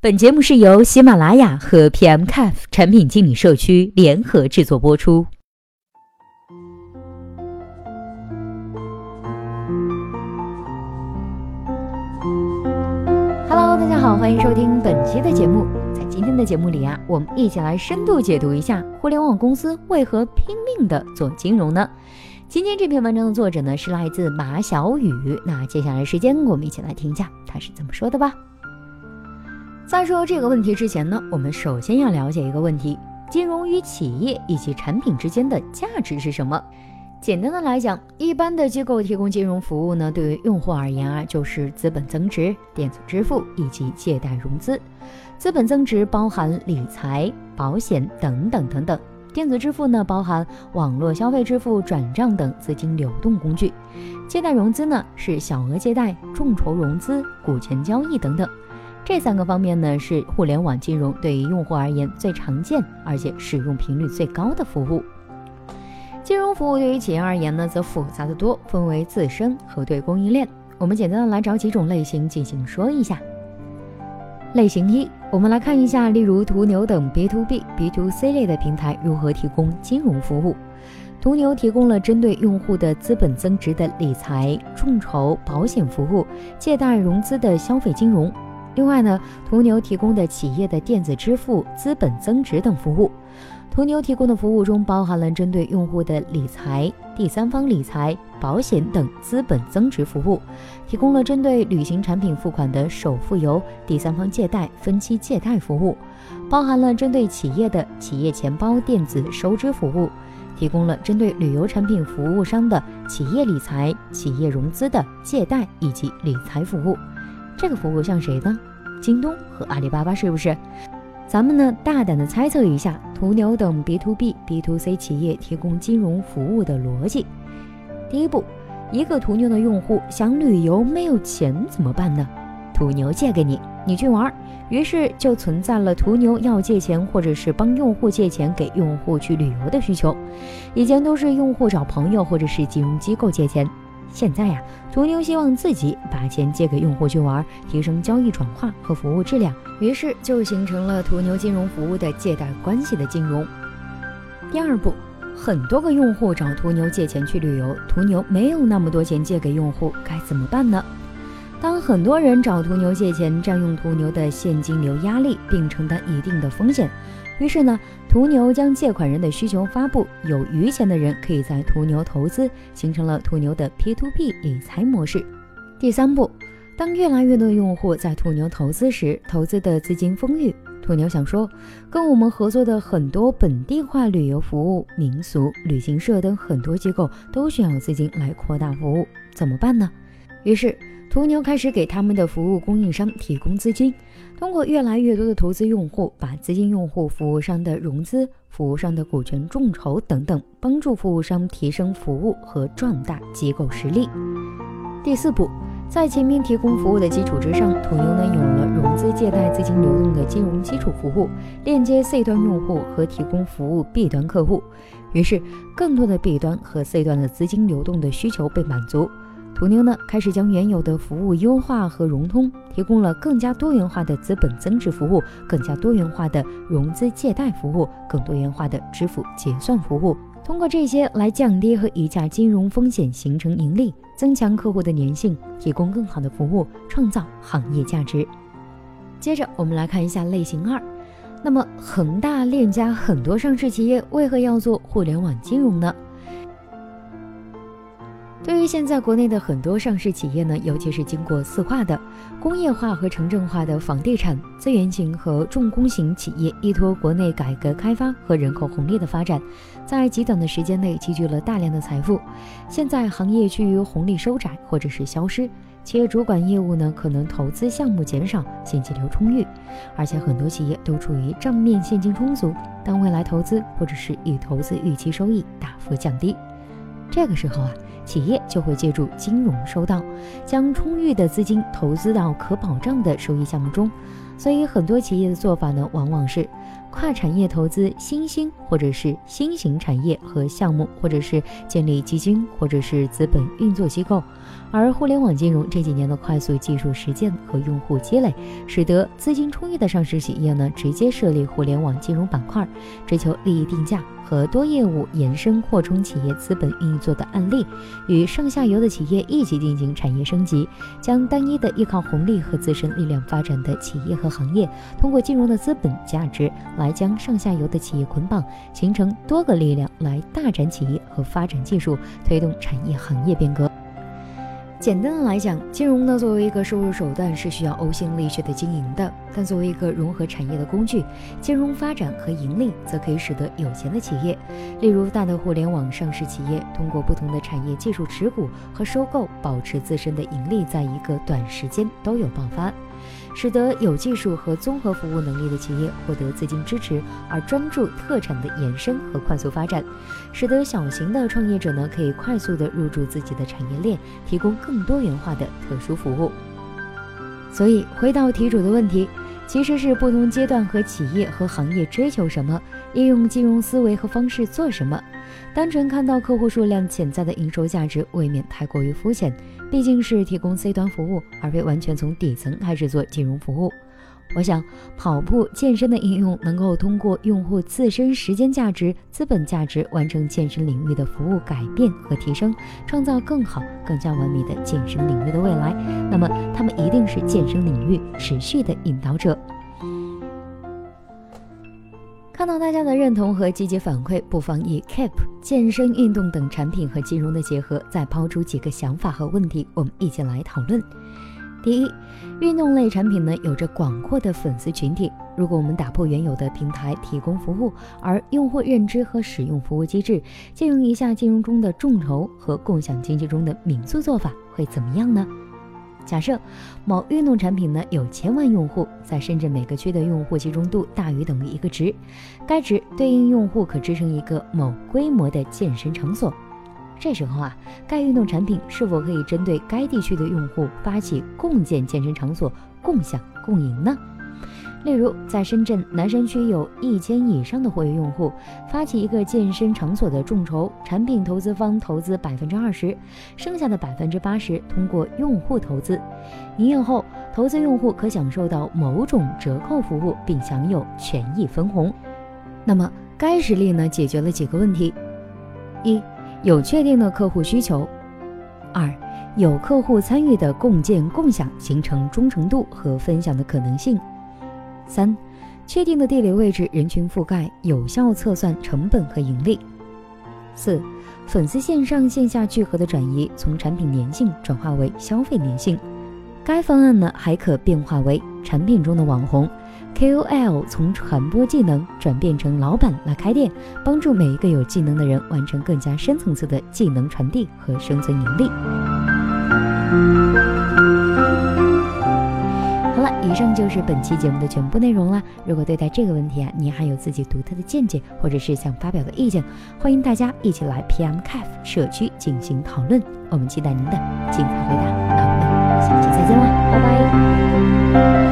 本节目是由喜马拉雅和 PMCAF 产品经理社区联合制作播出。Hello，大家好，欢迎收听本期的节目。今天的节目里啊，我们一起来深度解读一下互联网公司为何拼命的做金融呢？今天这篇文章的作者呢是来自马小雨。那接下来时间，我们一起来听一下他是怎么说的吧。在说这个问题之前呢，我们首先要了解一个问题：金融与企业以及产品之间的价值是什么？简单的来讲，一般的机构提供金融服务呢，对于用户而言啊，就是资本增值、电子支付以及借贷融资。资本增值包含理财、保险等等等等；电子支付呢，包含网络消费支付、转账等资金流动工具；借贷融资呢，是小额借贷、众筹融资、股权交易等等。这三个方面呢，是互联网金融对于用户而言最常见而且使用频率最高的服务。金融服务对于企业而言呢，则复杂的多，分为自身和对供应链。我们简单的来找几种类型进行说一下。类型一，我们来看一下，例如途牛等 B to B、B to C 类的平台如何提供金融服务。途牛提供了针对用户的资本增值的理财、众筹、保险服务，借贷融资的消费金融。另外呢，途牛提供的企业的电子支付、资本增值等服务。途牛提供的服务中包含了针对用户的理财、第三方理财、保险等资本增值服务，提供了针对旅行产品付款的首付游、第三方借贷、分期借贷服务，包含了针对企业的企业钱包电子收支服务，提供了针对旅游产品服务商的企业理财、企业融资的借贷以及理财服务。这个服务像谁呢？京东和阿里巴巴是不是？咱们呢大胆的猜测一下，途牛等 B to B、B to C 企业提供金融服务的逻辑。第一步，一个途牛的用户想旅游没有钱怎么办呢？途牛借给你，你去玩。于是就存在了途牛要借钱或者是帮用户借钱给用户去旅游的需求。以前都是用户找朋友或者是金融机构借钱。现在呀，途牛希望自己把钱借给用户去玩，提升交易转化和服务质量，于是就形成了途牛金融服务的借贷关系的金融。第二步，很多个用户找途牛借钱去旅游，途牛没有那么多钱借给用户，该怎么办呢？当很多人找途牛借钱，占用途牛的现金流压力，并承担一定的风险。于是呢，途牛将借款人的需求发布，有余钱的人可以在途牛投资，形成了途牛的 P2P 理财模式。第三步，当越来越多的用户在途牛投资时，投资的资金丰裕，途牛想说，跟我们合作的很多本地化旅游服务、民俗、旅行社等很多机构都需要资金来扩大服务，怎么办呢？于是。途牛开始给他们的服务供应商提供资金，通过越来越多的投资用户，把资金用户服务商的融资、服务商的股权众筹等等，帮助服务商提升服务和壮大机构实力。第四步，在前面提供服务的基础之上，途牛呢有了融资借贷资金流动的金融基础服务，链接 C 端用户和提供服务 B 端客户，于是更多的 B 端和 C 端的资金流动的需求被满足。途牛呢，开始将原有的服务优化和融通，提供了更加多元化的资本增值服务，更加多元化的融资借贷服务，更多元化的支付结算服务。通过这些来降低和溢价金融风险，形成盈利，增强客户的粘性，提供更好的服务，创造行业价值。接着我们来看一下类型二，那么恒大、链家很多上市企业为何要做互联网金融呢？对于现在国内的很多上市企业呢，尤其是经过四化的工业化和城镇化的房地产、资源型和重工型企业，依托国内改革开发和人口红利的发展，在极短的时间内积聚了大量的财富。现在行业趋于红利收窄或者是消失，企业主管业务呢可能投资项目减少，现金流充裕，而且很多企业都处于账面现金充足，但未来投资或者是以投资预期收益大幅降低。这个时候啊。企业就会借助金融收到，将充裕的资金投资到可保障的收益项目中，所以很多企业的做法呢，往往是跨产业投资新兴或者是新型产业和项目，或者是建立基金或者是资本运作机构。而互联网金融这几年的快速技术实践和用户积累，使得资金充裕的上市企业呢，直接设立互联网金融板块，追求利益定价。和多业务延伸扩充企业资本运作的案例，与上下游的企业一起进行产业升级，将单一的依靠红利和自身力量发展的企业和行业，通过金融的资本价值来将上下游的企业捆绑，形成多个力量来大展企业和发展技术，推动产业行业变革。简单的来讲，金融呢作为一个收入手段是需要呕心沥血的经营的，但作为一个融合产业的工具，金融发展和盈利则可以使得有钱的企业，例如大的互联网上市企业，通过不同的产业技术持股和收购，保持自身的盈利，在一个短时间都有爆发。使得有技术和综合服务能力的企业获得资金支持，而专注特产的延伸和快速发展，使得小型的创业者呢可以快速的入驻自己的产业链，提供更多元化的特殊服务。所以回到题主的问题，其实是不同阶段和企业和行业追求什么，应用金融思维和方式做什么。单纯看到客户数量潜在的营收价值，未免太过于肤浅。毕竟是提供 C 端服务，而非完全从底层开始做金融服务。我想，跑步健身的应用能够通过用户自身时间价值、资本价值，完成健身领域的服务改变和提升，创造更好、更加完美的健身领域的未来。那么，他们一定是健身领域持续的引导者。看到大家的认同和积极反馈，不妨以 Keep 健身运动等产品和金融的结合，再抛出几个想法和问题，我们一起来讨论。第一，运动类产品呢有着广阔的粉丝群体，如果我们打破原有的平台提供服务，而用户认知和使用服务机制，借用一下金融中的众筹和共享经济中的民宿做法，会怎么样呢？假设某运动产品呢有千万用户，在深圳每个区的用户集中度大于等于一个值，该值对应用户可支撑一个某规模的健身场所。这时候啊，该运动产品是否可以针对该地区的用户发起共建健身场所、共享共赢呢？例如，在深圳南山区有一千以上的活跃用户，发起一个健身场所的众筹，产品投资方投资百分之二十，剩下的百分之八十通过用户投资。营业后，投资用户可享受到某种折扣服务，并享有权益分红。那么，该实例呢，解决了几个问题：一、有确定的客户需求；二、有客户参与的共建共享，形成忠诚度和分享的可能性。三、确定的地理位置、人群覆盖，有效测算成本和盈利。四、粉丝线上线下聚合的转移，从产品粘性转化为消费粘性。该方案呢，还可变化为产品中的网红 KOL，从传播技能转变成老板来开店，帮助每一个有技能的人完成更加深层次的技能传递和生存盈利。好了以上就是本期节目的全部内容了。如果对待这个问题啊，你还有自己独特的见解，或者是想发表的意见，欢迎大家一起来 PM CAF 社区进行讨论。我们期待您的精彩回答。那我们下期再见啦，拜拜。